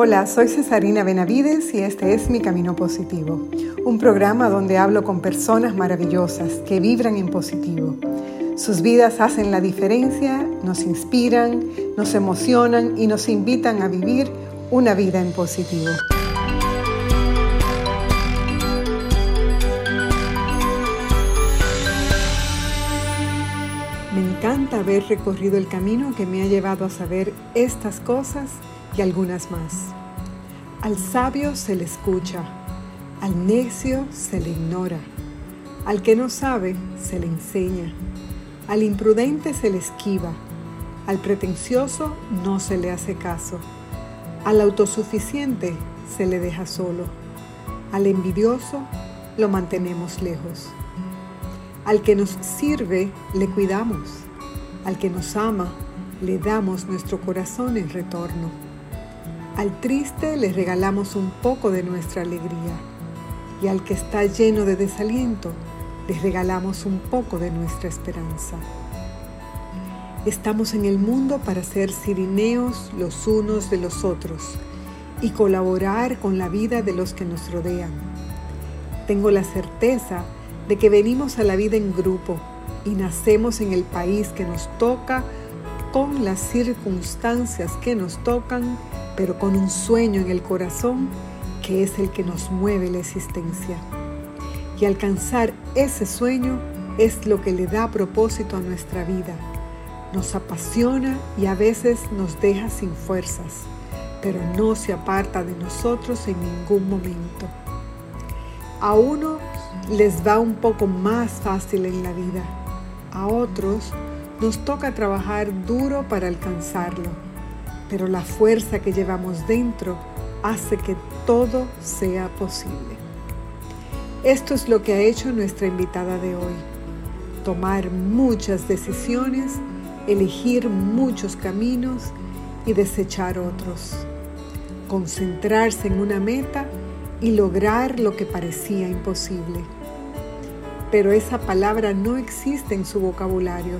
Hola, soy Cesarina Benavides y este es Mi Camino Positivo, un programa donde hablo con personas maravillosas que vibran en positivo. Sus vidas hacen la diferencia, nos inspiran, nos emocionan y nos invitan a vivir una vida en positivo. Me encanta haber recorrido el camino que me ha llevado a saber estas cosas y algunas más. Al sabio se le escucha, al necio se le ignora, al que no sabe se le enseña, al imprudente se le esquiva, al pretencioso no se le hace caso, al autosuficiente se le deja solo, al envidioso lo mantenemos lejos. Al que nos sirve le cuidamos, al que nos ama le damos nuestro corazón en retorno. Al triste le regalamos un poco de nuestra alegría y al que está lleno de desaliento le regalamos un poco de nuestra esperanza. Estamos en el mundo para ser sirineos los unos de los otros y colaborar con la vida de los que nos rodean. Tengo la certeza de que venimos a la vida en grupo y nacemos en el país que nos toca con las circunstancias que nos tocan pero con un sueño en el corazón que es el que nos mueve la existencia. Y alcanzar ese sueño es lo que le da propósito a nuestra vida. Nos apasiona y a veces nos deja sin fuerzas, pero no se aparta de nosotros en ningún momento. A uno les va un poco más fácil en la vida, a otros nos toca trabajar duro para alcanzarlo pero la fuerza que llevamos dentro hace que todo sea posible. Esto es lo que ha hecho nuestra invitada de hoy. Tomar muchas decisiones, elegir muchos caminos y desechar otros. Concentrarse en una meta y lograr lo que parecía imposible. Pero esa palabra no existe en su vocabulario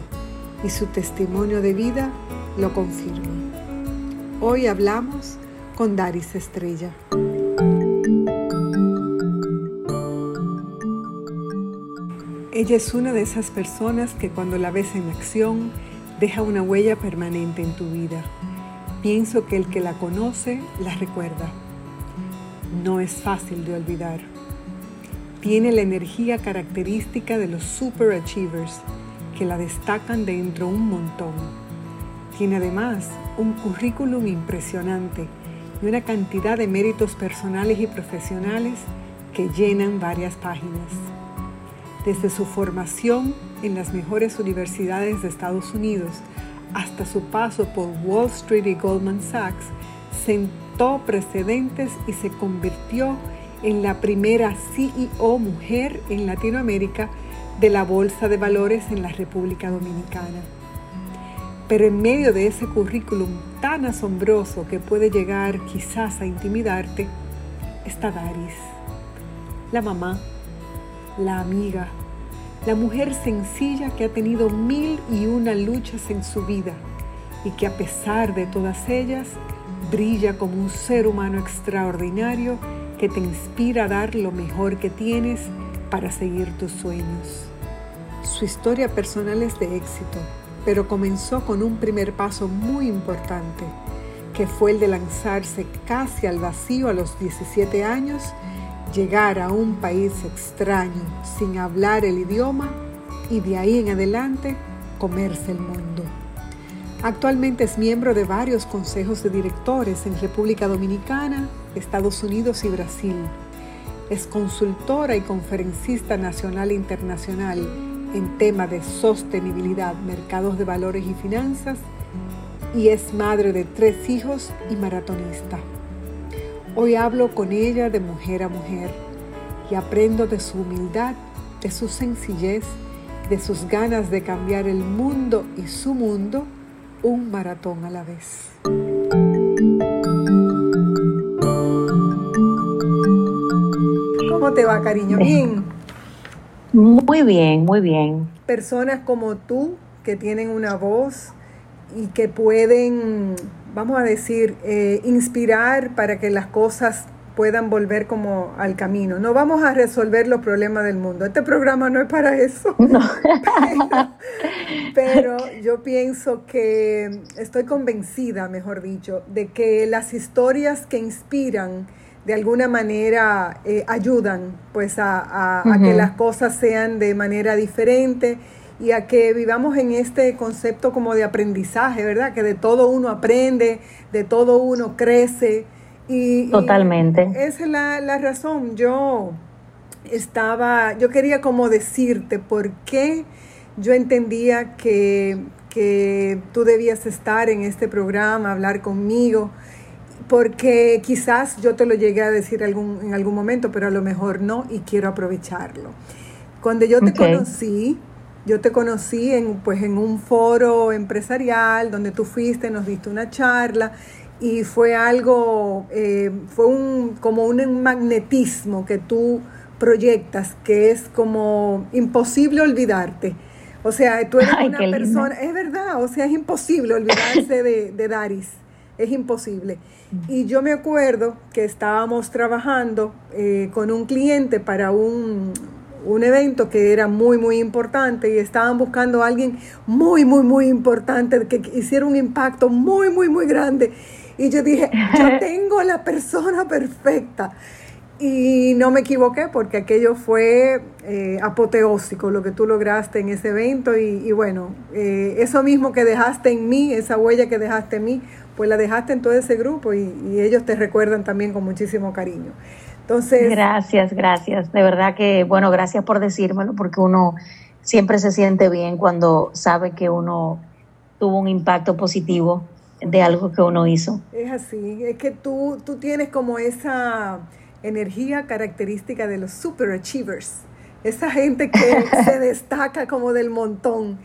y su testimonio de vida lo confirma. Hoy hablamos con Daris Estrella. Ella es una de esas personas que cuando la ves en acción deja una huella permanente en tu vida. Pienso que el que la conoce la recuerda. No es fácil de olvidar. Tiene la energía característica de los superachievers que la destacan dentro un montón tiene además un currículum impresionante y una cantidad de méritos personales y profesionales que llenan varias páginas. Desde su formación en las mejores universidades de Estados Unidos hasta su paso por Wall Street y Goldman Sachs, sentó precedentes y se convirtió en la primera CEO mujer en Latinoamérica de la Bolsa de Valores en la República Dominicana. Pero en medio de ese currículum tan asombroso que puede llegar quizás a intimidarte, está Daris, la mamá, la amiga, la mujer sencilla que ha tenido mil y una luchas en su vida y que a pesar de todas ellas brilla como un ser humano extraordinario que te inspira a dar lo mejor que tienes para seguir tus sueños. Su historia personal es de éxito pero comenzó con un primer paso muy importante, que fue el de lanzarse casi al vacío a los 17 años, llegar a un país extraño sin hablar el idioma y de ahí en adelante comerse el mundo. Actualmente es miembro de varios consejos de directores en República Dominicana, Estados Unidos y Brasil. Es consultora y conferencista nacional e internacional en tema de sostenibilidad, mercados de valores y finanzas y es madre de tres hijos y maratonista. Hoy hablo con ella de mujer a mujer y aprendo de su humildad, de su sencillez, de sus ganas de cambiar el mundo y su mundo un maratón a la vez. ¿Cómo te va, cariño? Bien. Muy bien, muy bien. Personas como tú que tienen una voz y que pueden, vamos a decir, eh, inspirar para que las cosas puedan volver como al camino. No vamos a resolver los problemas del mundo. Este programa no es para eso. pero, yo pienso que estoy convencida, mejor dicho, de que las historias que inspiran de alguna manera eh, ayudan pues a, a que las cosas sean de manera diferente y a que vivamos en este concepto como de aprendizaje, ¿verdad? Que de todo uno aprende, de todo uno crece. Y, Totalmente. esa es la, la, razón. Yo estaba, yo quería como decirte por qué yo entendía que, que tú debías estar en este programa, hablar conmigo, porque quizás yo te lo llegué a decir algún, en algún momento, pero a lo mejor no y quiero aprovecharlo. Cuando yo te conocí, yo te conocí en, pues, en un foro empresarial donde tú fuiste, nos diste una charla y fue algo, eh, fue un, como un magnetismo que tú proyectas que es como imposible olvidarte. O sea, tú eres una persona, es verdad, o sea, es imposible olvidarse de, de Daris, es imposible. Y yo me acuerdo que estábamos trabajando eh, con un cliente para un, un evento que era muy, muy importante y estaban buscando a alguien muy, muy, muy importante que hiciera un impacto muy, muy, muy grande. Y yo dije, yo tengo la persona perfecta. Y no me equivoqué porque aquello fue eh, apoteósico lo que tú lograste en ese evento y, bueno, eh, eso mismo que dejaste en mí, esa huella que dejaste en mí, pues la dejaste en todo ese grupo y, y ellos te recuerdan también con muchísimo cariño. Entonces. Gracias, gracias. De verdad que, bueno, gracias por decírmelo, porque uno siempre se siente bien cuando sabe que uno tuvo un impacto positivo de algo que uno hizo. Es así, es que tú, tú tienes como esa energía característica de los superachievers, esa gente que se destaca como del montón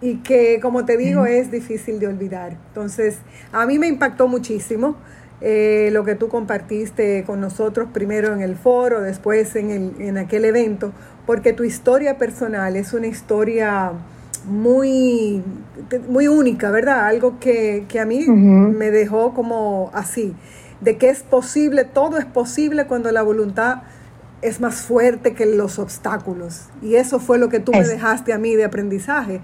y que, como te digo, es difícil de olvidar. Entonces, a mí me impactó muchísimo eh, lo que tú compartiste con nosotros primero en el foro, después en, el, en aquel evento, porque tu historia personal es una historia muy, muy única, ¿verdad? Algo que, que a mí me dejó como así, de que es posible, todo es posible cuando la voluntad es más fuerte que los obstáculos. Y eso fue lo que tú me dejaste a mí de aprendizaje.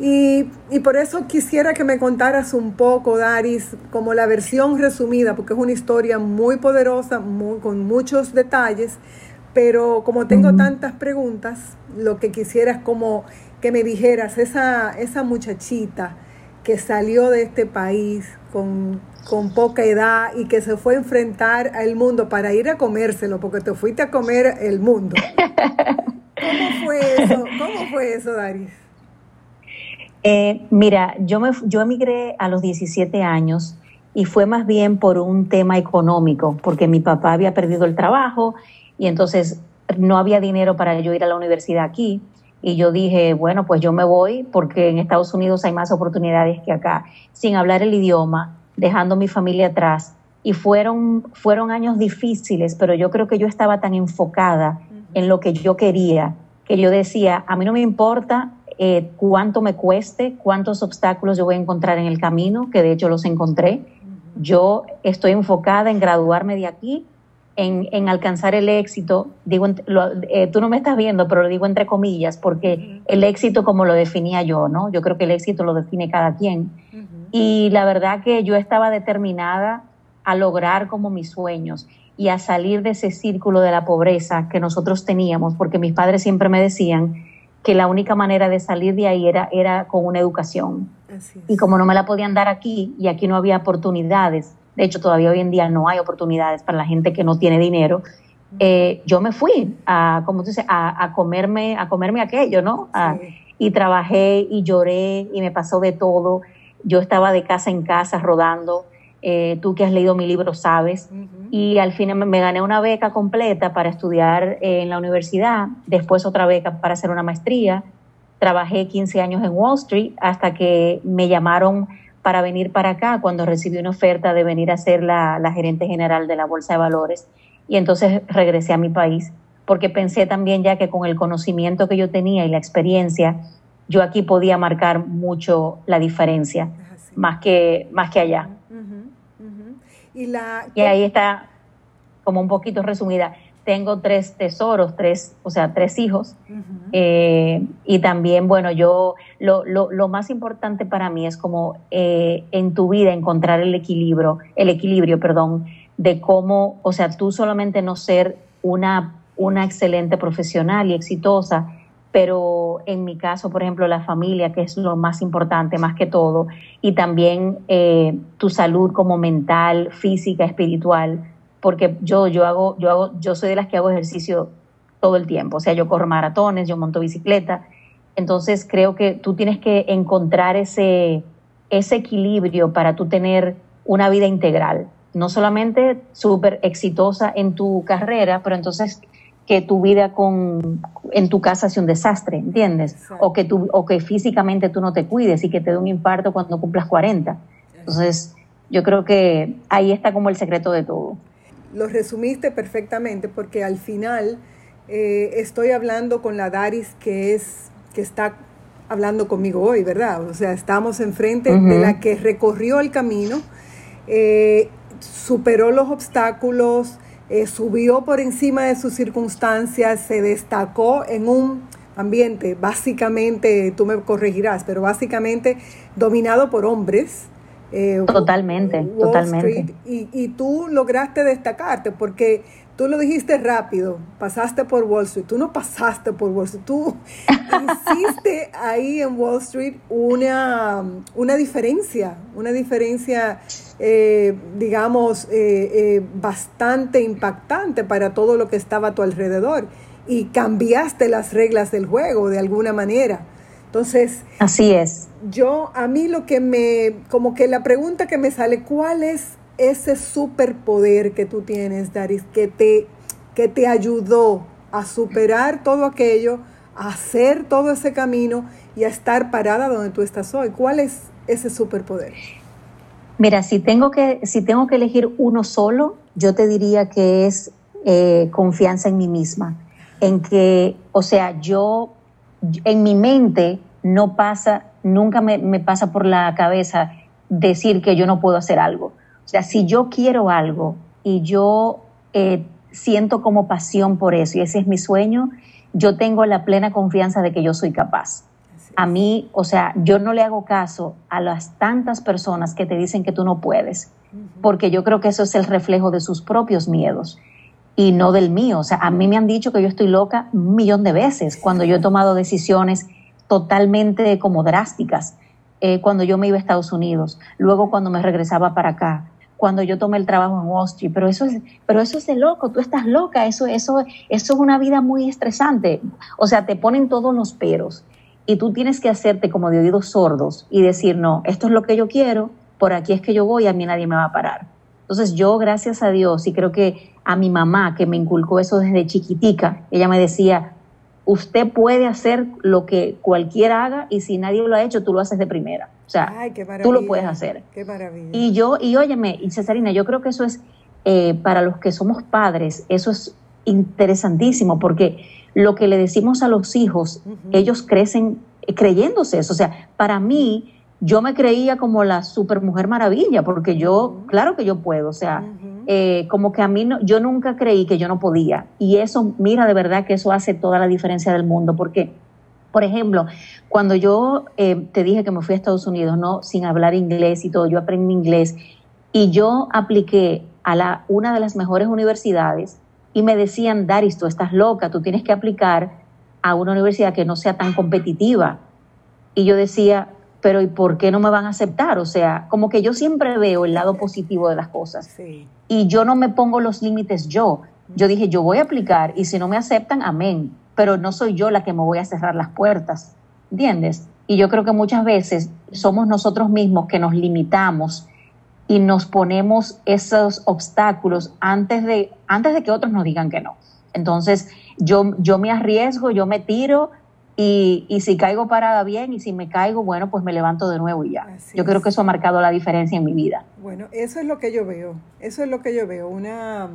Y, y, por eso quisiera que me contaras un poco, Daris, como la versión resumida, porque es una historia muy poderosa, muy, con muchos detalles, pero como tengo tantas preguntas, lo que quisiera es como que me dijeras, esa, esa muchachita que salió de este país con, con poca edad y que se fue a enfrentar al mundo para ir a comérselo, porque te fuiste a comer el mundo. ¿Cómo fue eso? ¿Cómo fue eso, Daris? Eh, mira, yo, me, yo emigré a los 17 años y fue más bien por un tema económico, porque mi papá había perdido el trabajo y entonces no había dinero para yo ir a la universidad aquí. Y yo dije, bueno, pues yo me voy porque en Estados Unidos hay más oportunidades que acá, sin hablar el idioma, dejando mi familia atrás. Y fueron, fueron años difíciles, pero yo creo que yo estaba tan enfocada en lo que yo quería, que yo decía, a mí no me importa eh, cuánto me cueste, cuántos obstáculos yo voy a encontrar en el camino, que de hecho los encontré. Yo estoy enfocada en graduarme de aquí, en, alcanzar el éxito. Digo, eh, tú no me estás viendo, pero lo digo entre comillas, porque el éxito como lo definía yo, ¿no? Yo creo que el éxito lo define cada quien. Y la verdad que yo estaba determinada a lograr como mis sueños y a salir de ese círculo de la pobreza que nosotros teníamos, porque mis padres siempre me decían, que la única manera de salir de ahí era, era con una educación. Y como no me la podían dar aquí y aquí no había oportunidades, de hecho todavía hoy en día no hay oportunidades para la gente que no tiene dinero, eh, yo me fui a, como tú dices, a, comerme, a comerme aquello, ¿no? y trabajé y lloré y me pasó de todo. Yo estaba de casa en casa rodando. Eh, tú que has leído mi libro sabes, y al fin me, gané una beca completa para estudiar en la universidad, después otra beca para hacer una maestría, trabajé 15 años en Wall Street hasta que me llamaron para venir para acá cuando recibí una oferta de venir a ser la, la gerente general de la Bolsa de Valores. Y entonces regresé a mi país porque pensé también ya que con el conocimiento que yo tenía y la experiencia, yo aquí podía marcar mucho la diferencia, más que, más que allá. Y, la, y ahí está como un poquito resumida. Tengo tres tesoros, tres, o sea, tres hijos. Eh, y también, bueno, yo, lo, lo, lo, más importante para mí es como eh, en tu vida encontrar el equilibrio, el equilibrio, perdón, de cómo, o sea, tú solamente no ser una, una excelente profesional y exitosa, pero en mi caso, por ejemplo, la familia, que es lo más importante, más que todo, y también eh, tu salud como mental, física, espiritual, porque yo, yo hago, yo hago, yo soy de las que hago ejercicio todo el tiempo, o sea, yo corro maratones, yo monto bicicleta, entonces creo que tú tienes que encontrar ese, ese equilibrio para tú tener una vida integral, no solamente súper exitosa en tu carrera, pero entonces que tu vida con, en tu casa sea un desastre, ¿entiendes? O que, tú, o que físicamente tú no te cuides y que te dé un infarto cuando cumplas 40. Entonces, yo creo que ahí está como el secreto de todo. Lo resumiste perfectamente porque al final eh, estoy hablando con la Daris que es que está hablando conmigo hoy, ¿verdad? O sea, estamos enfrente de la que recorrió el camino, eh, superó los obstáculos, eh, subió por encima de sus circunstancias, se destacó en un ambiente básicamente, tú me corregirás, pero básicamente dominado por hombres. Eh, totalmente, totalmente. y, y, tú lograste destacarte porque tú lo dijiste rápido, pasaste por Wall Street, tú no pasaste por Wall Street, tú hiciste ahí en Wall Street una, una diferencia, una diferencia, eh, digamos, eh, eh, bastante impactante para todo lo que estaba a tu alrededor y cambiaste las reglas del juego de alguna manera. Entonces, así es. Yo, a mí lo que me, como que la pregunta que me sale, ¿cuál es ese superpoder que tú tienes, Daris, que te, que te ayudó a superar todo aquello, a hacer todo ese camino y a estar parada donde tú estás hoy. ¿Cuál es ese superpoder? Mira, si tengo que, si tengo que elegir uno solo, yo te diría que es eh, confianza en mí misma. En que, o sea, yo, en mi mente no pasa, nunca me, me pasa por la cabeza decir que yo no puedo hacer algo. O sea, si yo quiero algo y yo eh, siento como pasión por eso y ese es mi sueño, yo tengo la plena confianza de que yo soy capaz. A mí, o sea, yo no le hago caso a las tantas personas que te dicen que tú no puedes, porque yo creo que eso es el reflejo de sus propios miedos y no del mío. O sea, a mí me han dicho que yo estoy loca un millón de veces cuando yo he tomado decisiones totalmente como drásticas, eh, cuando yo me iba a Estados Unidos, luego cuando me regresaba para acá, cuando yo tomé el trabajo en Wall Street, pero eso es, pero eso es de loco, tú estás loca, eso, eso, eso es una vida muy estresante. O sea, te ponen todos los peros y tú tienes que hacerte como de oídos sordos y decir, no, esto es lo que yo quiero, por aquí es que yo voy, a mí nadie me va a parar. Entonces yo, gracias a Dios, y creo que a mi mamá, que me inculcó eso desde chiquitica, ella me decía, usted puede hacer lo que cualquiera haga y si nadie lo ha hecho, tú lo haces de primera. O sea, tú lo puedes hacer. Qué maravilla. Y yo, y óyeme, y Cesarina, yo creo que eso es, eh, para los que somos padres, eso es interesantísimo porque lo que le decimos a los hijos, ellos crecen creyéndose eso. O sea, para mí, yo me creía como la super mujer maravilla, porque yo, claro que yo puedo, o sea, eh, como que a mí no, yo nunca creí que yo no podía. Y eso, mira, de verdad que eso hace toda la diferencia del mundo, porque, por ejemplo, cuando yo eh, te dije que me fui a Estados Unidos, no, sin hablar inglés y todo, yo aprendí inglés y yo apliqué a la, una de las mejores universidades y me decían, Daris, tú estás loca, tú tienes que aplicar a una universidad que no sea tan competitiva. Y yo decía, pero ¿y por qué no me van a aceptar? O sea, como que yo siempre veo el lado positivo de las cosas. Y yo no me pongo los límites yo. Yo dije, yo voy a aplicar y si no me aceptan, amén. Pero no soy yo la que me voy a cerrar las puertas. ¿Entiendes? Y yo creo que muchas veces somos nosotros mismos que nos limitamos y nos ponemos esos obstáculos antes de, antes de que otros nos digan que no. Entonces, yo, yo me arriesgo, yo me tiro y, y, si caigo parada bien y si me caigo, bueno, pues me levanto de nuevo y ya. yo creo que eso ha marcado la diferencia en mi vida. Bueno, eso es lo que yo veo, eso es lo que yo veo, una,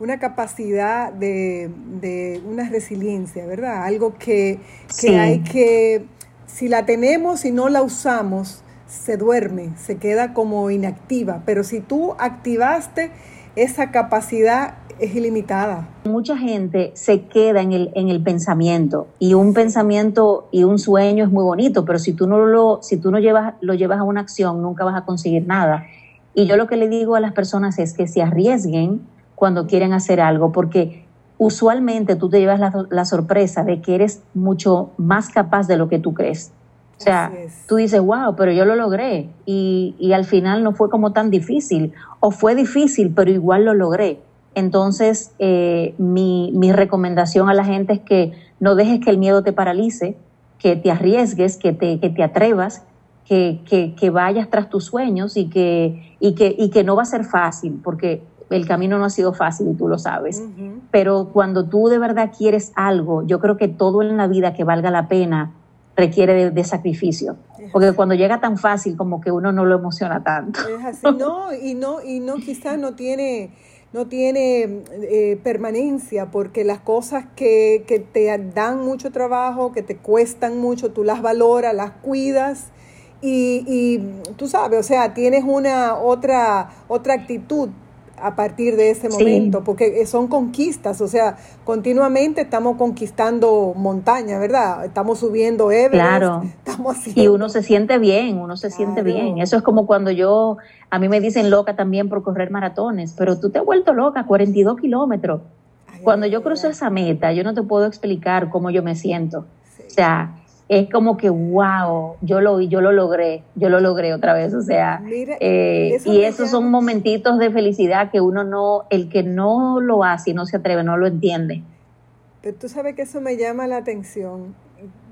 una capacidad de, de una resiliencia, ¿verdad? Algo que, que hay que, si la tenemos y no la usamos, se duerme, se queda como inactiva, pero si tú activaste esa capacidad es ilimitada. Mucha gente se queda en el, en el pensamiento y un pensamiento y un sueño es muy bonito, pero si tú no lo, si tú no llevas, lo llevas a una acción, nunca vas a conseguir nada. Y yo lo que le digo a las personas es que se arriesguen cuando quieren hacer algo, porque usualmente tú te llevas la, la sorpresa de que eres mucho más capaz de lo que tú crees. O sea, tú dices, wow, pero yo lo logré y, y, al final no fue como tan difícil, o fue difícil, pero igual lo logré. Entonces, eh, mi, mi, recomendación a la gente es que no dejes que el miedo te paralice, que te arriesgues, que te, que te atrevas, que, que, que, vayas tras tus sueños y que, y, que, y que no va a ser fácil, porque el camino no ha sido fácil y tú lo sabes. Pero cuando tú de verdad quieres algo, yo creo que todo en la vida que valga la pena requiere de, sacrificio. Porque cuando llega tan fácil, como que uno no lo emociona tanto. Es así, no, y no, y no, quizás no tiene, no tiene eh, permanencia, porque las cosas que, que te dan mucho trabajo, que te cuestan mucho, tú las valoras, las cuidas. Y, y tú sabes, o sea, tienes una otra, otra actitud a partir de ese momento, porque son conquistas, o sea, continuamente estamos conquistando montaña, ¿verdad? Estamos subiendo Everest. Claro. Y uno se siente bien, uno se siente bien. Eso es como cuando yo, a mí me dicen loca también por correr maratones, pero tú te has vuelto loca, 42 kilómetros. Cuando yo cruzo esa meta, yo no te puedo explicar cómo yo me siento. O sea, es como que, wow, yo lo, yo lo logré, yo lo logré otra vez, o sea, eh, y esos son momentitos de felicidad que uno no, el que no lo hace y no se atreve, no lo entiende. Pero tú sabes que eso me llama la atención.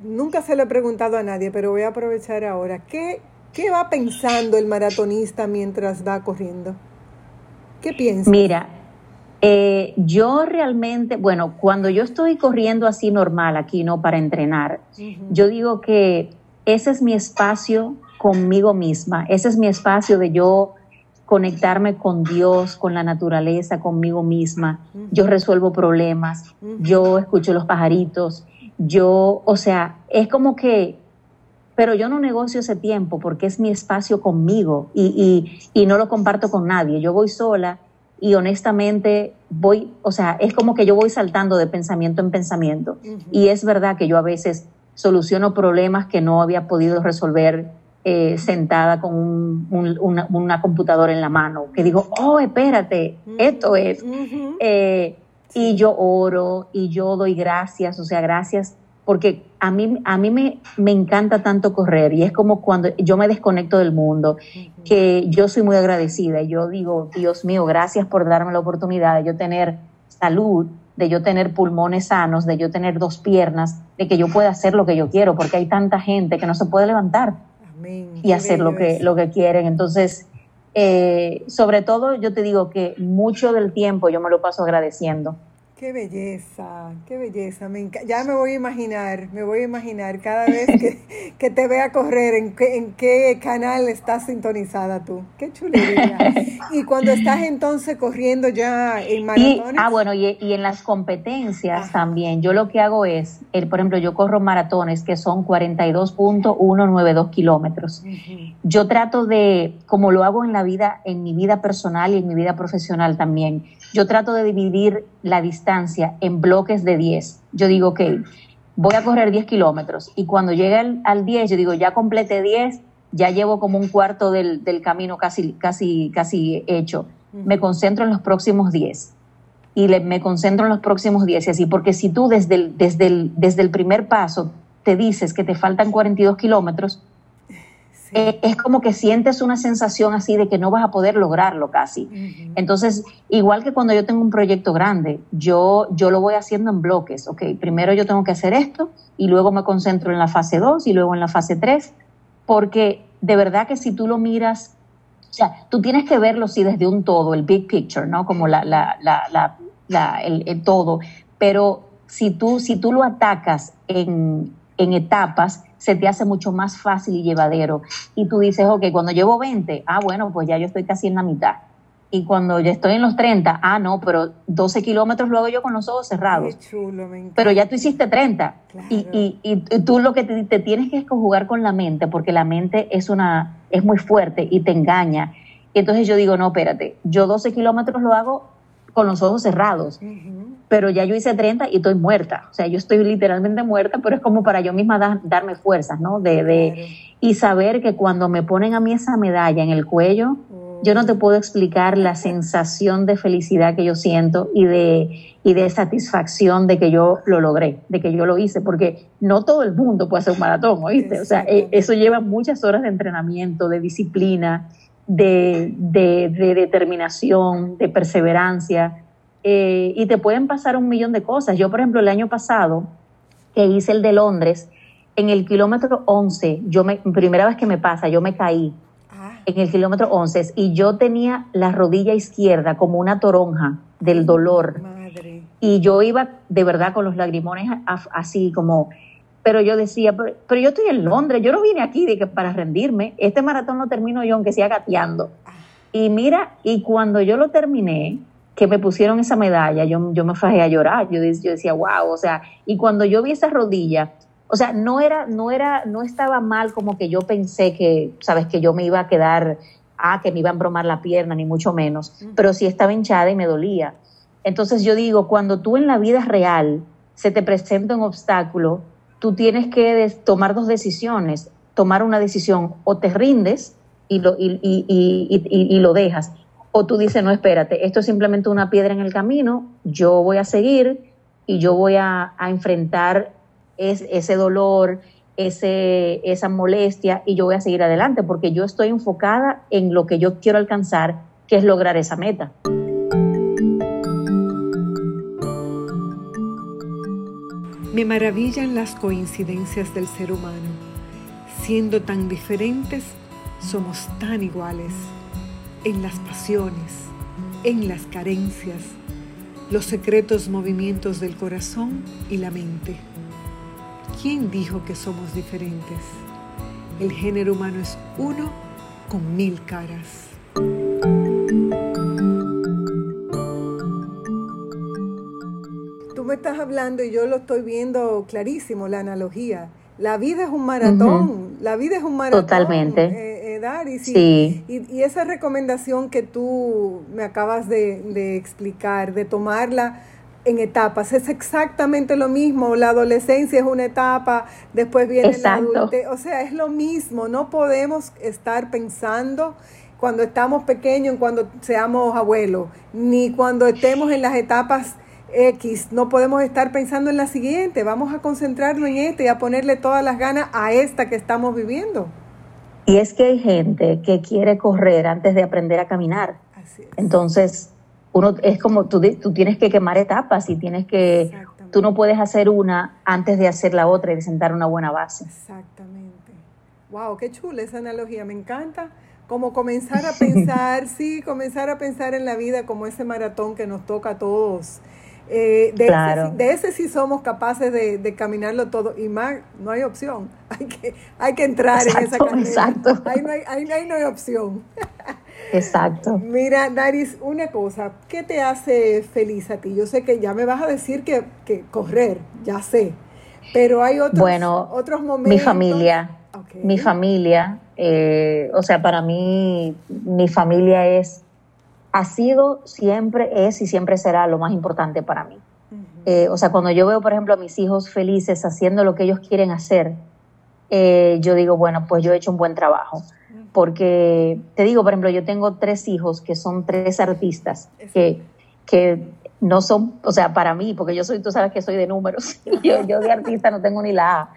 Nunca se lo he preguntado a nadie, pero voy a aprovechar ahora. ¿Qué, qué va pensando el maratonista mientras va corriendo? ¿Qué piensa? Mira, eh, yo realmente, bueno, cuando yo estoy corriendo así normal aquí, ¿no? Para entrenar, yo digo que ese es mi espacio conmigo misma, ese es mi espacio de yo conectarme con Dios, con la naturaleza, conmigo misma. Yo resuelvo problemas, yo escucho los pajaritos, yo, o sea, es como que, pero yo no negocio ese tiempo porque es mi espacio conmigo y, y, y no lo comparto con nadie. Yo voy sola y honestamente voy, o sea, es como que yo voy saltando de pensamiento en pensamiento. Y es verdad que yo a veces soluciono problemas que no había podido resolver eh, sentada con un, una, computadora en la mano, que digo, oh, espérate, esto es. Eh, y yo oro y yo doy gracias, o sea, gracias porque a mí, a mí me, me, encanta tanto correr y es como cuando yo me desconecto del mundo, que yo soy muy agradecida y yo digo, Dios mío, gracias por darme la oportunidad de yo tener salud, de yo tener pulmones sanos, de yo tener dos piernas, de que yo pueda hacer lo que yo quiero, porque hay tanta gente que no se puede levantar y hacer lo que, lo que quieren. Entonces, eh, sobre todo yo te digo que mucho del tiempo yo me lo paso agradeciendo Qué belleza, qué belleza. Me ya me voy a imaginar, me voy a imaginar cada vez que, te vea correr, en qué, en qué canal estás sintonizada tú. Qué chulería. y cuando estás entonces corriendo ya en maratones. ah, bueno, y, en las competencias también. Yo lo que hago es, el, por ejemplo, yo corro maratones que son 42.192 kilómetros. Yo trato de, como lo hago en la vida, en mi vida personal y en mi vida profesional también, yo trato de dividir la distancia en bloques de 10. Yo digo, ok, voy a correr 10 kilómetros y cuando llegue al, 10, yo digo, ya completé 10, ya llevo como un cuarto del, camino casi, casi, casi hecho. Me concentro en los próximos 10 y me concentro en los próximos 10 y así, porque si tú desde el, desde, el, desde el primer paso te dices que te faltan 42 kilómetros, eh, es como que sientes una sensación así de que no vas a poder lograrlo casi. Entonces, igual que cuando yo tengo un proyecto grande, yo, yo lo voy haciendo en bloques. Ok, primero yo tengo que hacer esto y luego me concentro en la fase 2 y luego en la fase 3, porque de verdad que si tú lo miras, o sea, tú tienes que verlo sí desde un todo, el big picture, ¿no? Como la, la, la, la el, el, todo. Pero si tú, si tú lo atacas en, en etapas, se te hace mucho más fácil y llevadero. Y tú dices, ok, cuando llevo 20, ah, bueno, pues ya yo estoy casi en la mitad. y cuando yo estoy en los 30, ah, no, pero 12 kilómetros lo hago yo con los ojos cerrados. Qué chulo, me pero ya tú hiciste 30. Y, y, y, tú lo que te, tienes que es conjugar con la mente, porque la mente es, una, es muy fuerte y te engaña. Y entonces yo digo, no, espérate, yo 12 kilómetros lo hago con los ojos cerrados, pero ya yo hice 30 y estoy muerta. O sea, yo estoy literalmente muerta, pero es como para yo misma darme fuerzas, ¿no? De, de, y saber que cuando me ponen a mí esa medalla en el cuello, yo no te puedo explicar la sensación de felicidad que yo siento y de, y de satisfacción de que yo lo logré, de que yo lo hice, porque no todo el mundo puede hacer un maratón, ¿oíste? O sea, eh, eso lleva muchas horas de entrenamiento, de disciplina, de, determinación, de perseverancia, eh, y te pueden pasar un millón de cosas. Yo, por ejemplo, el año pasado, que hice el de Londres, en el kilómetro 11, yo me, primera vez que me pasa, yo me caí en el kilómetro 11 y yo tenía la rodilla izquierda como una toronja del dolor. Madre. Y yo iba de verdad con los lagrimones así como, pero yo decía, pero, yo estoy en Londres, yo no vine aquí de que para rendirme, este maratón lo termino yo aunque sea gateando. Ah. Y mira, y cuando yo lo terminé, que me pusieron esa medalla, yo, yo me fajé a llorar, yo, yo decía, wow, o sea, y cuando yo vi esa rodilla, o sea, no era, no era, no estaba mal como que yo pensé que, sabes, que yo me iba a quedar, ah, que me iba a embromar la pierna, ni mucho menos, pero sí estaba hinchada y me dolía. Entonces yo digo, cuando tú en la vida real se te presenta un obstáculo, tú tienes que tomar dos decisiones, tomar una decisión, o te rindes y lo, y, y, lo dejas, o tú dices, no, espérate, esto es simplemente una piedra en el camino, yo voy a seguir y yo voy a, enfrentar es ese dolor, ese, esa molestia y yo voy a seguir adelante porque yo estoy enfocada en lo que yo quiero alcanzar, que es lograr esa meta. Me maravillan las coincidencias del ser humano. Siendo tan diferentes, somos tan iguales en las pasiones, en las carencias, los secretos movimientos del corazón y la mente. ¿Quién dijo que somos diferentes? El género humano es uno con mil caras. Me estás hablando y yo lo estoy viendo clarísimo, la analogía. La vida es un maratón, la vida es un maratón. Totalmente. Eh, eh sí. Y, esa recomendación que tú me acabas de, de explicar, de tomarla en etapas. Es exactamente lo mismo. La adolescencia es una etapa, después viene la adultez. O sea, es lo mismo. No podemos estar pensando cuando estamos pequeños, cuando seamos abuelos, ni cuando estemos en las etapas X. No podemos estar pensando en la siguiente. Vamos a concentrarnos en esta y a ponerle todas las ganas a esta que estamos viviendo. Y es que hay gente que quiere correr antes de aprender a caminar. Así es. Entonces, uno es como tú, tú tienes que quemar etapas y tienes que, tú no puedes hacer una antes de hacer la otra y de sentar una buena base. Exactamente. Wow, qué chula esa analogía, me encanta. Como comenzar a pensar, sí, comenzar a pensar en la vida como ese maratón que nos toca a todos. Eh, de, ese, de, ese, sí somos capaces de, caminarlo todo y más no hay opción. Hay que, hay que entrar en esa carrera. Exacto. Ahí no hay, ahí no hay opción. Exacto. Mira, Daris, una cosa, ¿qué te hace feliz a ti? Yo sé que ya me vas a decir que, correr, ya sé, pero hay otros, bueno, otros momentos. Mi familia, mi familia, eh, o sea, para mí, mi familia es, ha sido, siempre es y siempre será lo más importante para mí. Eh, o sea, cuando yo veo, por ejemplo, a mis hijos felices haciendo lo que ellos quieren hacer, eh, yo digo, bueno, pues yo he hecho un buen trabajo porque te digo, por ejemplo, yo tengo tres hijos que son tres artistas que, que no son, o sea, para mí, porque yo soy, tú sabes que soy de números, yo, yo de artista no tengo ni la A.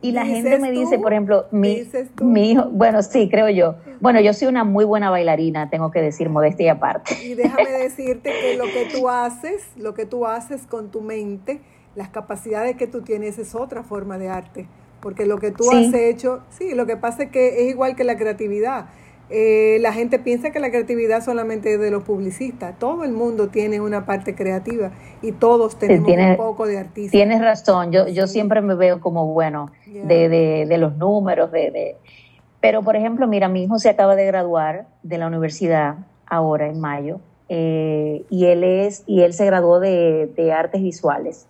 Y la gente me dice, por ejemplo, mi, mi hijo, bueno, sí, creo yo. Bueno, yo soy una muy buena bailarina, tengo que decir, modestia aparte. Y déjame decirte que lo que tú haces, lo que tú haces con tu mente, las capacidades que tú tienes es otra forma de arte. Porque lo que tú has hecho, sí, lo que pasa es que es igual que la creatividad. Eh, la gente piensa que la creatividad solamente es de los publicistas. Todo el mundo tiene una parte creativa y todos tenemos un poco de artista. Tienes razón, yo, yo siempre me veo como bueno de, de, de, los números, de, de... Pero, por ejemplo, mira, mi hijo se acaba de graduar de la universidad ahora en mayo eh, y él es y él se graduó de, artes visuales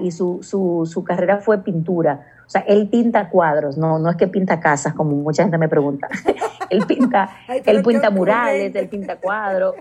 y su, su, su, carrera fue pintura. O sea, él pinta cuadros, no, no es que pinta casas, como mucha gente me pregunta. él pinta, él pinta murales, él pinta cuadros.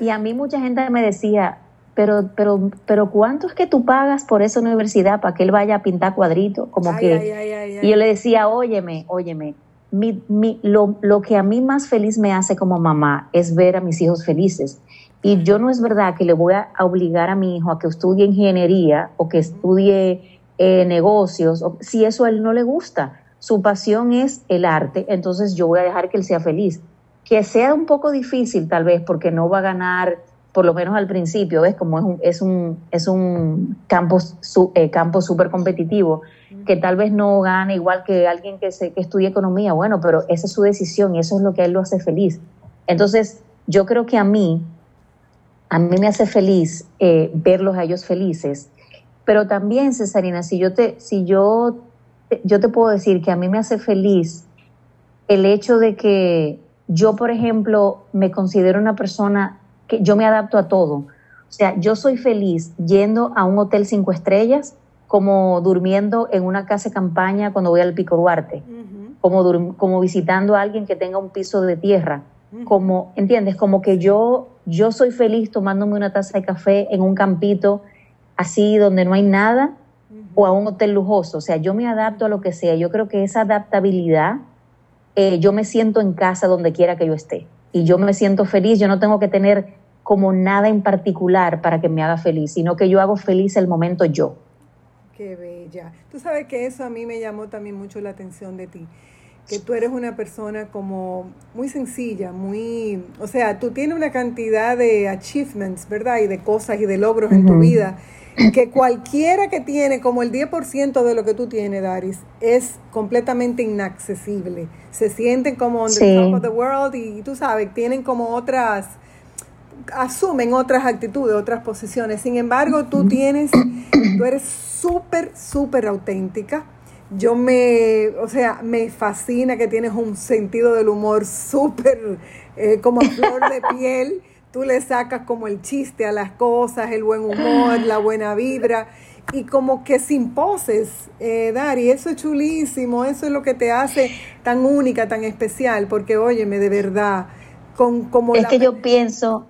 y a mí mucha gente me decía, pero, pero, pero ¿cuánto es que tú pagas por esa universidad para que él vaya a pintar cuadritos? Como que, y yo le decía, óyeme, óyeme, mi, mi, lo, lo, que a mí más feliz me hace como mamá es ver a mis hijos felices. Y yo no es verdad que le voy a obligar a mi hijo a que estudie ingeniería o que estudie eh, negocios, o, si eso a él no le gusta. Su pasión es el arte, entonces yo voy a dejar que él sea feliz. Que sea un poco difícil tal vez porque no va a ganar por lo menos al principio, ¿ves? Como es un, es un, es un campo eh, campo súper competitivo, que tal vez no gane igual que alguien que, se, que estudie economía, bueno, pero esa es su decisión y eso es lo que a él lo hace feliz. Entonces, yo creo que a mí, a mí me hace feliz eh, verlos a ellos felices, pero también, Cesarina, si yo te, si yo, yo te puedo decir que a mí me hace feliz el hecho de que yo, por ejemplo, me considero una persona que yo me adapto a todo. O sea, yo soy feliz yendo a un hotel cinco estrellas como durmiendo en una casa de campaña cuando voy al Pico Duarte, como, como visitando a alguien que tenga un piso de tierra, como, ¿entiendes? Como que yo, yo soy feliz tomándome una taza de café en un campito así donde no hay nada o a un hotel lujoso. O sea, yo me adapto a lo que sea. Yo creo que esa adaptabilidad, eh, yo me siento en casa donde quiera que yo esté y yo me siento feliz, yo no tengo que tener como nada en particular para que me haga feliz, sino que yo hago feliz el momento yo. Qué bella. Tú sabes que eso a mí me llamó también mucho la atención de ti, que tú eres una persona como muy sencilla, muy, o sea, tú tienes una cantidad de achievements, ¿verdad? Y de cosas y de logros en tu vida que cualquiera que tiene como el 10% de lo que tú tienes, Daris, es completamente inaccesible. Se sienten como on the top of the world y, tú sabes, tienen como otras, asumen otras actitudes, otras posiciones. Sin embargo, tú tienes, tú eres súper, súper auténtica. Yo me, o sea, me fascina que tienes un sentido del humor súper eh, como flor de piel tú le sacas como el chiste a las cosas, el buen humor, la buena vibra, y como que sin poses, eh, Dari, eso es chulísimo, eso es lo que te hace tan única, tan especial, porque óyeme, de verdad, con como... Es que yo pienso,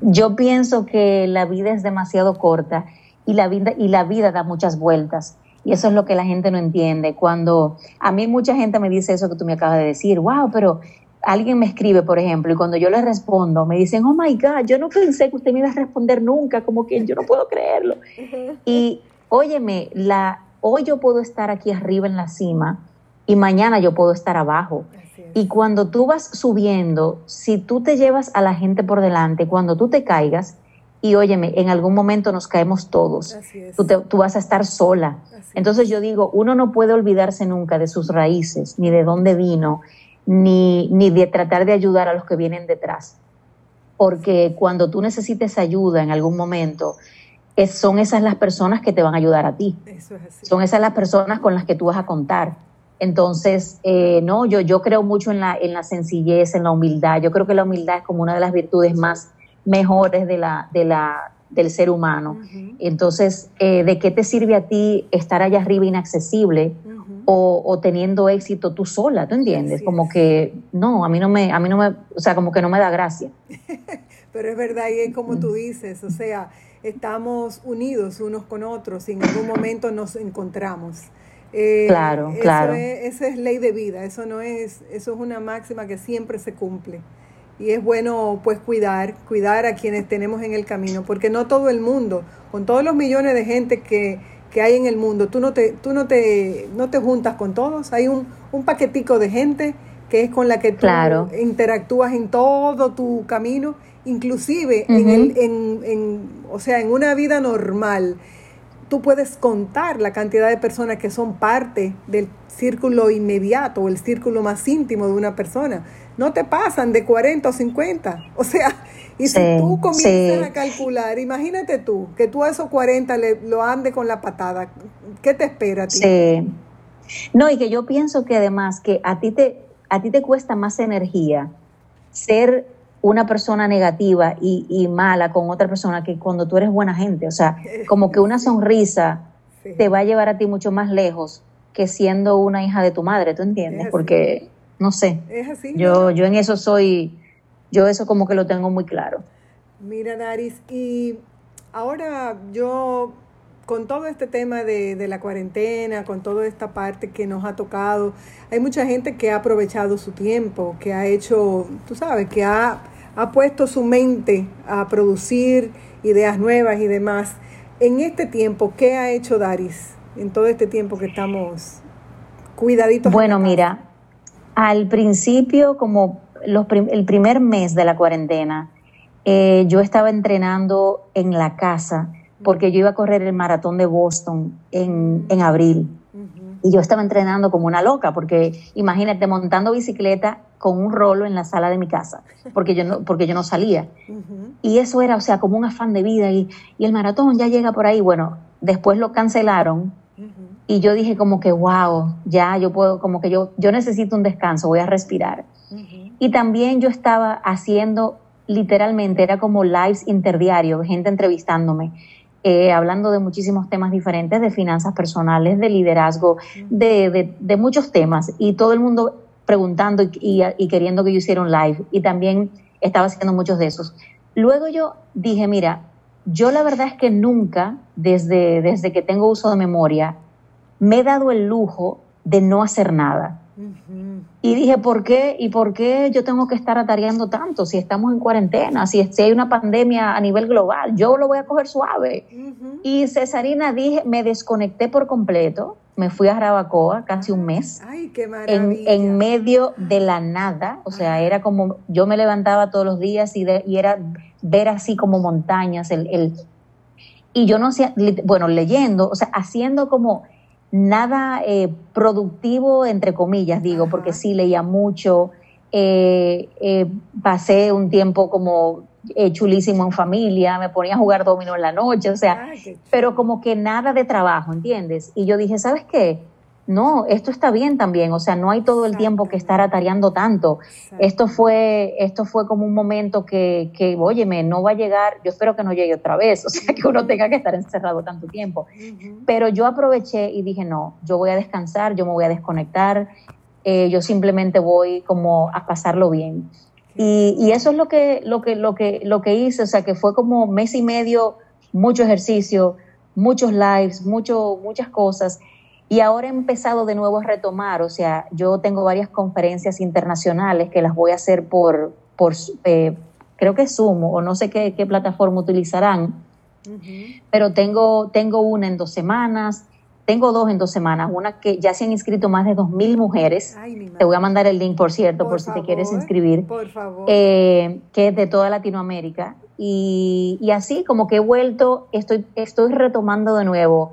yo pienso que la vida es demasiado corta y la vida, y la vida da muchas vueltas. Y eso es lo que la gente no entiende. Cuando a mí mucha gente me dice eso que tú me acabas de decir, wow, pero alguien me escribe, por ejemplo, y cuando yo le respondo, me dicen, oh my God, yo no pensé que usted me iba a responder nunca, como que yo no puedo creerlo. Y óyeme, la, hoy yo puedo estar aquí arriba en la cima y mañana yo puedo estar abajo. Y cuando tú vas subiendo, si tú te llevas a la gente por delante, cuando tú te caigas, y óyeme, en algún momento nos caemos todos, tú, tú, vas a estar sola. Entonces yo digo, uno no puede olvidarse nunca de sus raíces, ni de dónde vino, ni, ni de tratar de ayudar a los que vienen detrás. Porque cuando tú necesites ayuda en algún momento, es, son esas las personas que te van a ayudar a ti. Son esas las personas con las que tú vas a contar. Entonces, eh, no, yo, yo creo mucho en la, en la sencillez, en la humildad. Yo creo que la humildad es como una de las virtudes más mejores de la, de la, del ser humano. Entonces, eh, ¿de qué te sirve a ti estar allá arriba inaccesible o, teniendo éxito tú sola, ¿tú entiendes? como que no, a mí no me, a mí no me, o sea, como que no me da gracia. Pero es verdad, y es como tú dices, o sea, estamos unidos unos con otros y en algún momento nos encontramos. Eh, claro, claro. eso es ley de vida, eso no es, eso es una máxima que siempre se cumple. Y es bueno pues cuidar, cuidar a quienes tenemos en el camino, porque no todo el mundo, con todos los millones de gente que, que hay en el mundo. Tú no te, tú no te, no te juntas con todos. Hay un, un paquetico de gente que es con la que tú interactúas en todo tu camino, inclusive en, el, en, en, o sea, en una vida normal. Tú puedes contar la cantidad de personas que son parte del círculo inmediato o el círculo más íntimo de una persona. No te pasan de 40 o 50. O sea, y si tú comienzas a calcular, imagínate tú, que tú a esos 40 le, lo andes con la patada, ¿qué te espera a ti? Sí. No, y que yo pienso que además que a ti te, a ti te cuesta más energía ser una persona negativa y, mala con otra persona que cuando tú eres buena gente. O sea, como que una sonrisa te va a llevar a ti mucho más lejos que siendo una hija de tu madre, ¿tú entiendes? Porque, no sé, es así, yo, yo en eso soy, yo eso como que lo tengo muy claro. Mira, Daris, y ahora yo con todo este tema de, de, la cuarentena, con toda esta parte que nos ha tocado, hay mucha gente que ha aprovechado su tiempo, que ha hecho, tú sabes, que ha, ha puesto su mente a producir ideas nuevas y demás. En este tiempo, ¿qué ha hecho Daris en todo este tiempo que estamos cuidaditos? Bueno, mira, al principio, como los el primer mes de la cuarentena, eh, yo estaba entrenando en la casa porque yo iba a correr el maratón de Boston en, en abril. Y yo estaba entrenando como una loca, porque imagínate, montando bicicleta con un rolo en la sala de mi casa, porque yo no, porque yo no salía. Y eso era, o sea, como un afán de vida. Y, y, el maratón ya llega por ahí. Bueno, después lo cancelaron. Y yo dije como que, wow, ya yo puedo, como que yo, yo necesito un descanso, voy a respirar. Y también yo estaba haciendo, literalmente, era como lives interdiario, gente entrevistándome. Eh, hablando de muchísimos temas diferentes, de finanzas personales, de liderazgo, de, de, muchos temas, y todo el mundo preguntando y, y, queriendo que yo hiciera un live, y también estaba haciendo muchos de esos. Luego yo dije, mira, yo la verdad es que nunca, desde, desde que tengo uso de memoria, me he dado el lujo de no hacer nada. Y dije, ¿por qué? ¿Y por qué yo tengo que estar atareando tanto si estamos en cuarentena, si, hay una pandemia a nivel global? Yo lo voy a coger suave. Y Cesarina dije, me desconecté por completo, me fui a Rabacoa casi un mes. Ay, qué en, en, medio de la nada, o sea, era como, yo me levantaba todos los días y, y era ver así como montañas, el, el, y yo no hacía, bueno, leyendo, o sea, haciendo como nada eh, productivo, entre comillas, digo, porque sí leía mucho, eh, eh, pasé un tiempo como chulísimo en familia, me ponía a jugar domino en la noche, o sea, pero como que nada de trabajo, ¿entiendes? Y yo dije, ¿sabes qué? No, esto está bien también, o sea, no hay todo el tiempo que estar atareando tanto. Esto fue, esto fue como un momento que, que, óyeme, no va a llegar, yo espero que no llegue otra vez, o sea, que uno tenga que estar encerrado tanto tiempo. Pero yo aproveché y dije, no, yo voy a descansar, yo me voy a desconectar, eh, yo simplemente voy como a pasarlo bien. Y, y, eso es lo que, lo, que, lo, que, lo que hice, o sea, que fue como mes y medio, mucho ejercicio, muchos lives, mucho, muchas cosas y ahora he empezado de nuevo a retomar, o sea, yo tengo varias conferencias internacionales que las voy a hacer por, por eh, creo que Zoom o no sé qué, plataforma utilizarán, pero tengo, tengo una en dos semanas, tengo dos en dos semanas, una que ya se han inscrito más de dos mil mujeres. te voy a mandar el link, por cierto, por, si te quieres inscribir. Por favor. Eh, que es de toda Latinoamérica. Y, y, así como que he vuelto, estoy, estoy retomando de nuevo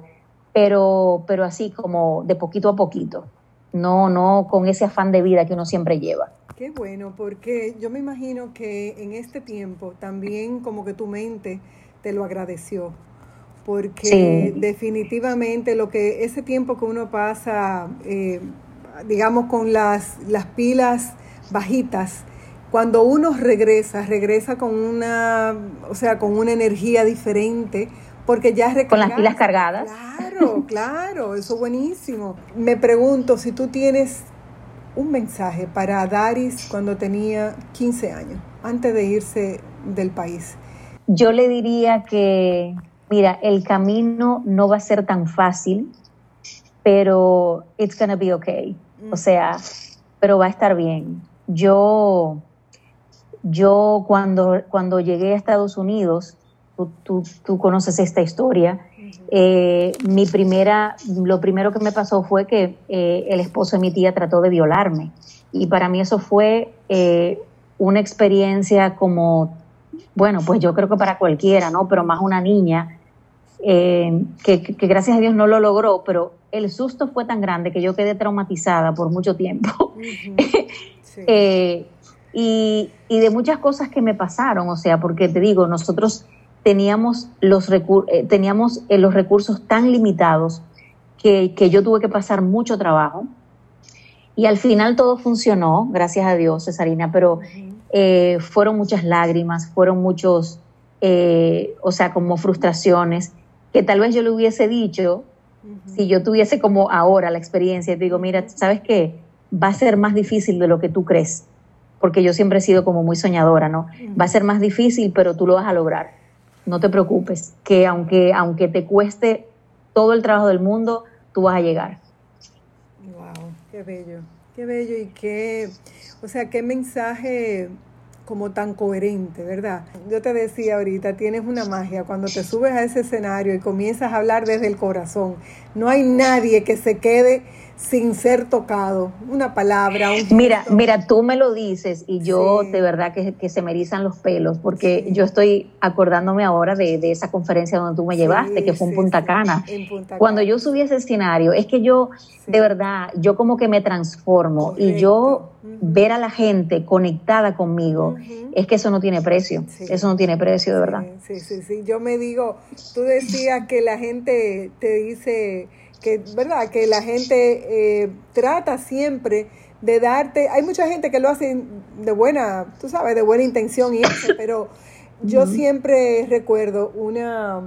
pero, pero así como de poquito a poquito, no, no con ese afán de vida que uno siempre lleva. Qué bueno, porque yo me imagino que en este tiempo también como que tu mente te lo agradeció, porque definitivamente lo que ese tiempo que uno pasa, eh, digamos, con las, las pilas bajitas, cuando uno regresa, regresa con una, o sea, con una energía diferente, porque ya Con las pilas cargadas. Claro, claro, eso es buenísimo. Me pregunto si tú tienes un mensaje para Daris cuando tenía 15 años, antes de irse del país. Yo le diría que, mira, el camino no va a ser tan fácil, pero it's gonna be okay. O mm. sea, pero va a estar bien. Yo, yo cuando, cuando llegué a Estados Unidos, tú, tú, conoces esta historia. Eh, mi primera, lo primero que me pasó fue que eh, el esposo de mi tía trató de violarme. Y para mí eso fue eh, una experiencia como, bueno, pues yo creo que para cualquiera, ¿no? Pero más una niña, que, que, gracias a Dios no lo logró, pero el susto fue tan grande que yo quedé traumatizada por mucho tiempo. y, y de muchas cosas que me pasaron, o sea, porque te digo, nosotros teníamos los, eh, teníamos eh, los recursos tan limitados que, yo tuve que pasar mucho trabajo. Y al final todo funcionó, gracias a Dios, Cesarina, pero eh, fueron muchas lágrimas, fueron muchos, o sea, como frustraciones, que tal vez yo le hubiese dicho, si yo tuviese como ahora la experiencia, te digo, mira, ¿sabes qué? Va a ser más difícil de lo que tú crees, porque yo siempre he sido como muy soñadora, ¿no? Va a ser más difícil, pero tú lo vas a lograr. No te preocupes, que aunque, aunque te cueste todo el trabajo del mundo, tú vas a llegar. Wow, qué bello, qué bello y qué, o sea, qué mensaje como tan coherente, ¿verdad? Yo te decía ahorita, tienes una magia cuando te subes a ese escenario y comienzas a hablar desde el corazón. No hay nadie que se quede sin ser tocado, una palabra. Un mira, mira, tú me lo dices y yo de verdad que, se me erizan los pelos porque yo estoy acordándome ahora de, esa conferencia donde tú me llevaste, que fue en Punta Cana. Cuando yo subí ese escenario, es que yo, de verdad, yo como que me transformo y yo ver a la gente conectada conmigo, es que eso no tiene precio, eso no tiene precio, de verdad. Sí, sí, sí, yo me digo, tú decías que la gente te dice que, ¿verdad? Que la gente eh, trata siempre de darte, hay mucha gente que lo hace de buena, tú sabes, de buena intención y eso, pero yo siempre recuerdo una,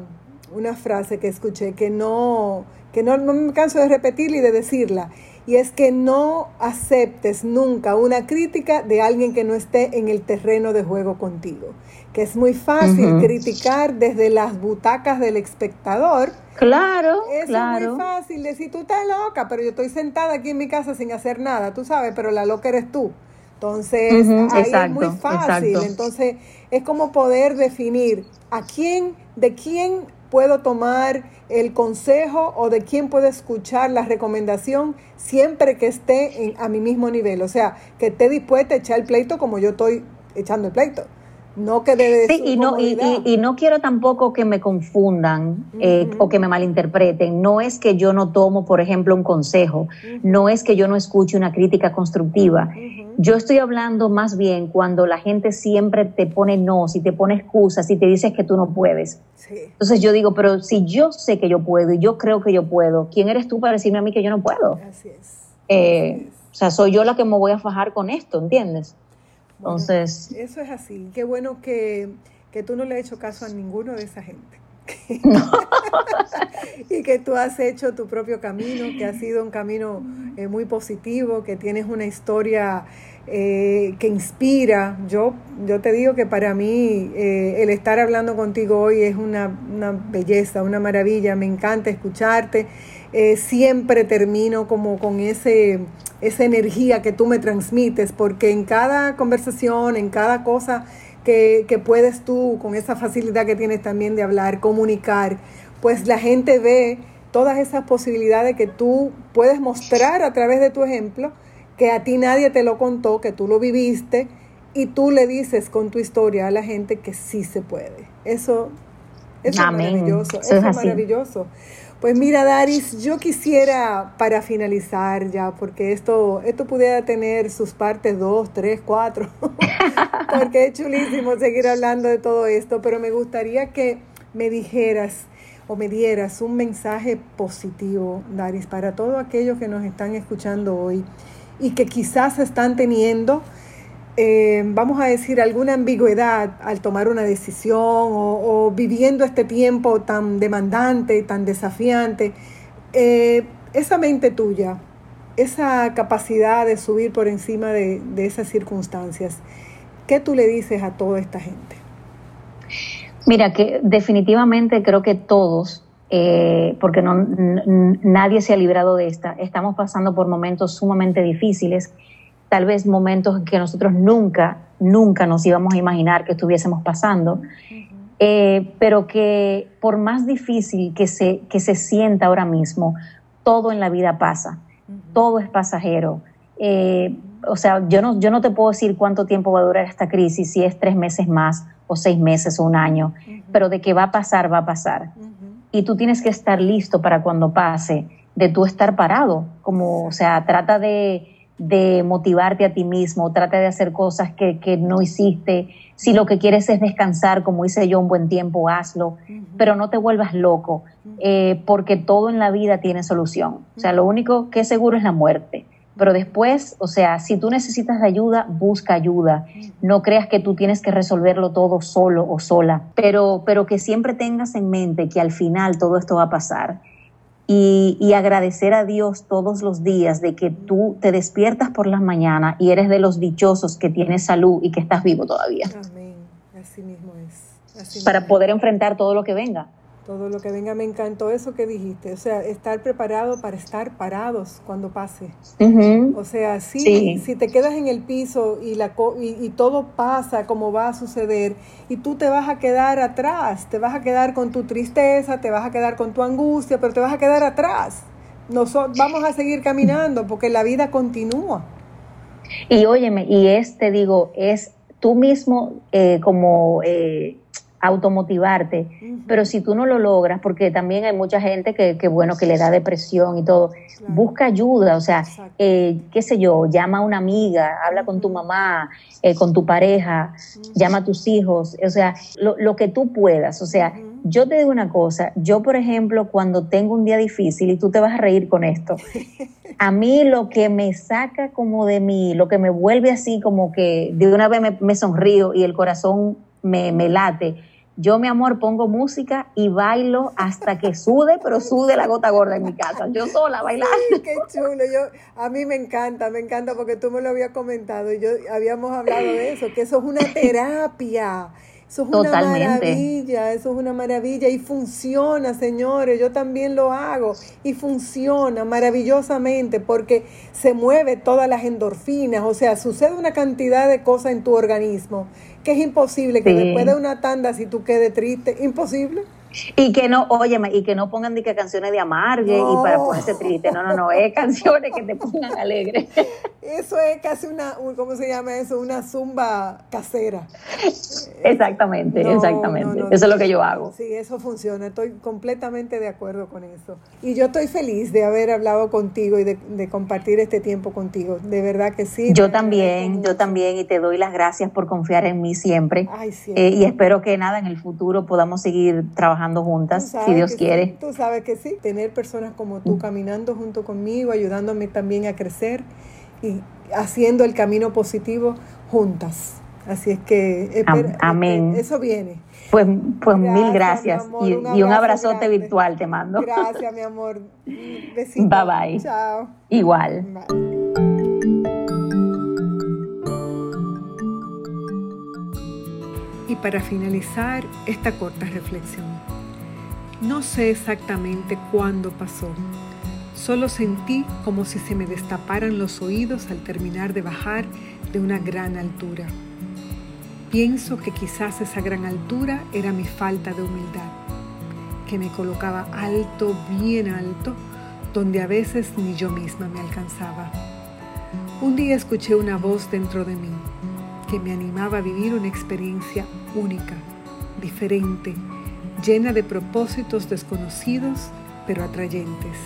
una frase que escuché que no, que no, no me canso de repetirla y de decirla, y es que no aceptes nunca una crítica de alguien que no esté en el terreno de juego contigo, que es muy fácil criticar desde las butacas del espectador. Claro, es muy fácil decir, tú estás loca, pero yo estoy sentada aquí en mi casa sin hacer nada, tú sabes, pero la loca eres tú. Entonces, ahí es muy fácil. Entonces, es como poder definir a quién, de quién puedo tomar el consejo o de quién puedo escuchar la recomendación siempre que esté a mi mismo nivel. O sea, que esté dispuesta a echar el pleito como yo estoy echando el pleito. No que de sí, y no, y, no quiero tampoco que me confundan eh, o que me malinterpreten. No es que yo no tomo, por ejemplo, un consejo, no es que yo no escuche una crítica constructiva. Yo estoy hablando más bien cuando la gente siempre te pone no, si te pone excusas, si te dices que tú no puedes. Entonces yo digo, pero si yo sé que yo puedo y yo creo que yo puedo, ¿quién eres tú para decirme a mí que yo no puedo? Así es. Eh, o sea, soy yo la que me voy a fajar con esto, ¿entiendes? Entonces... eso es así. Qué bueno que, tú no le has hecho caso a ninguno de esa gente. y que tú has hecho tu propio camino, que ha sido un camino eh, muy positivo, que tienes una historia eh, que inspira. Yo, yo te digo que para mí eh, el estar hablando contigo hoy es una, una, belleza, una maravilla, me encanta escucharte. Siempre termino como con ese esa energía que tú me transmites, porque en cada conversación, en cada cosa que, puedes tú, con esa facilidad que tienes también de hablar, comunicar, pues la gente ve todas esas posibilidades que tú puedes mostrar a través de tu ejemplo, que a ti nadie te lo contó, que tú lo viviste, y tú le dices con tu historia a la gente que sí se puede. Eso, es maravilloso, eso, es maravilloso. Pues mira, Daris, yo quisiera para finalizar ya, porque esto, esto pudiera tener sus partes dos, tres, cuatro, porque es chulísimo seguir hablando de todo esto, pero me gustaría que me dijeras o me dieras un mensaje positivo, Daris, para todos aquellos que nos están escuchando hoy y que quizás están teniendo eh, vamos a decir, alguna ambigüedad al tomar una decisión o, viviendo este tiempo tan demandante, tan desafiante, eh, esa mente tuya, esa capacidad de subir por encima de, esas circunstancias, ¿qué tú le dices a toda esta gente? Mira, que definitivamente creo que todos, eh, porque nadie se ha librado de esta, estamos pasando por momentos sumamente difíciles tal vez momentos que nosotros nunca, nunca nos íbamos a imaginar que estuviésemos pasando, eh, pero que por más difícil que se, que se sienta ahora mismo, todo en la vida pasa, todo es pasajero. Eh, o sea, yo no, yo no te puedo decir cuánto tiempo va a durar esta crisis, si es tres meses más o seis meses o un año, pero de que va a pasar, va a pasar. Y tú tienes que estar listo para cuando pase, de tú estar parado, como, o sea, trata de, de motivarte a ti mismo, trata de hacer cosas que, no hiciste. Si lo que quieres es descansar, como hice yo un buen tiempo, hazlo, pero no te vuelvas loco, eh, porque todo en la vida tiene solución. O sea, lo único que es seguro es la muerte, pero después, o sea, si tú necesitas de ayuda, busca ayuda. No creas que tú tienes que resolverlo todo solo o sola, pero, pero que siempre tengas en mente que al final todo esto va a pasar. Y, y, agradecer a Dios todos los días de que tú te despiertas por las mañanas y eres de los dichosos que tienes salud y que estás vivo todavía. Amén. Así mismo es. Así para poder enfrentar todo lo que venga todo lo que venga. Me encantó eso que dijiste, o sea, estar preparado para estar parados cuando pase. O sea, sí, si te quedas en el piso y, la, y, todo pasa como va a suceder y tú te vas a quedar atrás, te vas a quedar con tu tristeza, te vas a quedar con tu angustia, pero te vas a quedar atrás. Nosotros vamos a seguir caminando porque la vida continúa. Y óyeme, y es, te digo, es tú mismo eh, como... Eh, automotivarte, pero si tú no lo logras, porque también hay mucha gente que, que bueno, que le da depresión y todo, busca ayuda, o sea, eh, qué sé yo, llama a una amiga, habla con tu mamá, eh, con tu pareja, llama a tus hijos, o sea, lo, lo que tú puedas, o sea, yo te digo una cosa, yo por ejemplo, cuando tengo un día difícil, y tú te vas a reír con esto, a mí lo que me saca como de mí, lo que me vuelve así como que de una vez me, me sonrío y el corazón me, me late, yo, mi amor, pongo música y bailo hasta que sude, pero sude la gota gorda en mi casa. Yo sola bailando. qué chulo. Yo, a mí me encanta, me encanta porque tú me lo habías comentado y yo habíamos hablado de eso, que eso es una terapia. Eso es una maravilla, eso es una maravilla y funciona, señores. Yo también lo hago y funciona maravillosamente porque se mueve todas las endorfinas, o sea, sucede una cantidad de cosas en tu organismo que es imposible que después de una tanda si tú quedes triste, imposible. Y que no, óyeme, y que no pongan que canciones de amargue y para ponerse triste. No, no, no, es canciones que te pongan alegre. Eso es casi una, ¿cómo se llama eso? Una zumba casera. Exactamente, exactamente. eso es lo que yo hago. Sí, eso funciona. Estoy completamente de acuerdo con eso. Y yo estoy feliz de haber hablado contigo y de, compartir este tiempo contigo. De verdad que sí. Yo también, yo también, y te doy las gracias por confiar en mí siempre. Ay, eh, y espero que nada en el futuro podamos seguir trabajando juntas, si Dios quiere. tú sabes que sí, tener personas como tú caminando junto conmigo, ayudándome también a crecer y haciendo el camino positivo juntas. Así es que, amén. eso viene. Pues, pues mil gracias y, un, y un abrazote virtual te mando. Gracias, mi amor. Besitos. Bye bye. Chao. Igual. Y para finalizar esta corta reflexión, no sé exactamente cuándo pasó, solo sentí como si se me destaparan los oídos al terminar de bajar de una gran altura. Pienso que quizás esa gran altura era mi falta de humildad, que me colocaba alto, bien alto, donde a veces ni yo misma me alcanzaba. Un día escuché una voz dentro de mí que me animaba a vivir una experiencia única, diferente, llena de propósitos desconocidos pero atrayentes.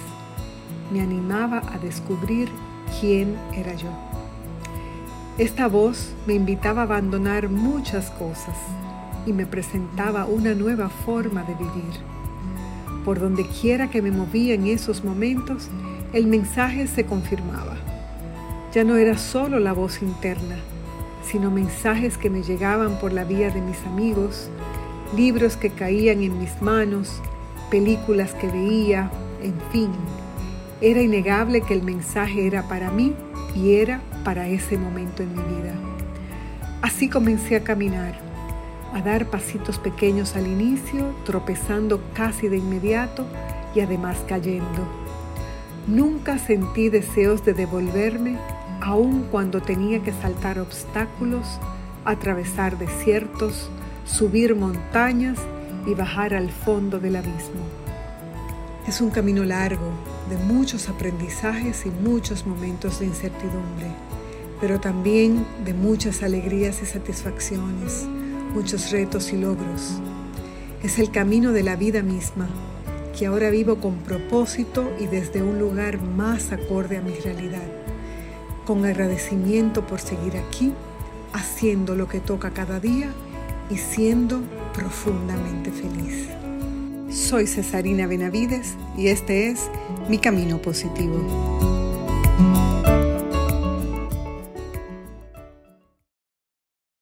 Me animaba a descubrir quién era yo. Esta voz me invitaba a abandonar muchas cosas y me presentaba una nueva forma de vivir. Por donde quiera que me movía en esos momentos, el mensaje se confirmaba. Ya no era solo la voz interna, sino mensajes que me llegaban por la vía de mis amigos, libros que caían en mis manos, películas que veía, en fin. Era innegable que el mensaje era para mí y era para ese momento en mi vida. Así comencé a caminar, a dar pasitos pequeños al inicio, tropezando casi de inmediato y además cayendo. Nunca sentí deseos de devolverme aun cuando tenía que saltar obstáculos, atravesar desiertos, subir montañas y bajar al fondo del abismo. Es un camino largo, de muchos aprendizajes y muchos momentos de incertidumbre, pero también de muchas alegrías y satisfacciones, muchos retos y logros. Es el camino de la vida misma, que ahora vivo con propósito y desde un lugar más acorde a mi realidad con agradecimiento por seguir aquí, haciendo lo que toca cada día y siendo profundamente feliz. Soy Cesarina Benavides y este es Mi Camino Positivo.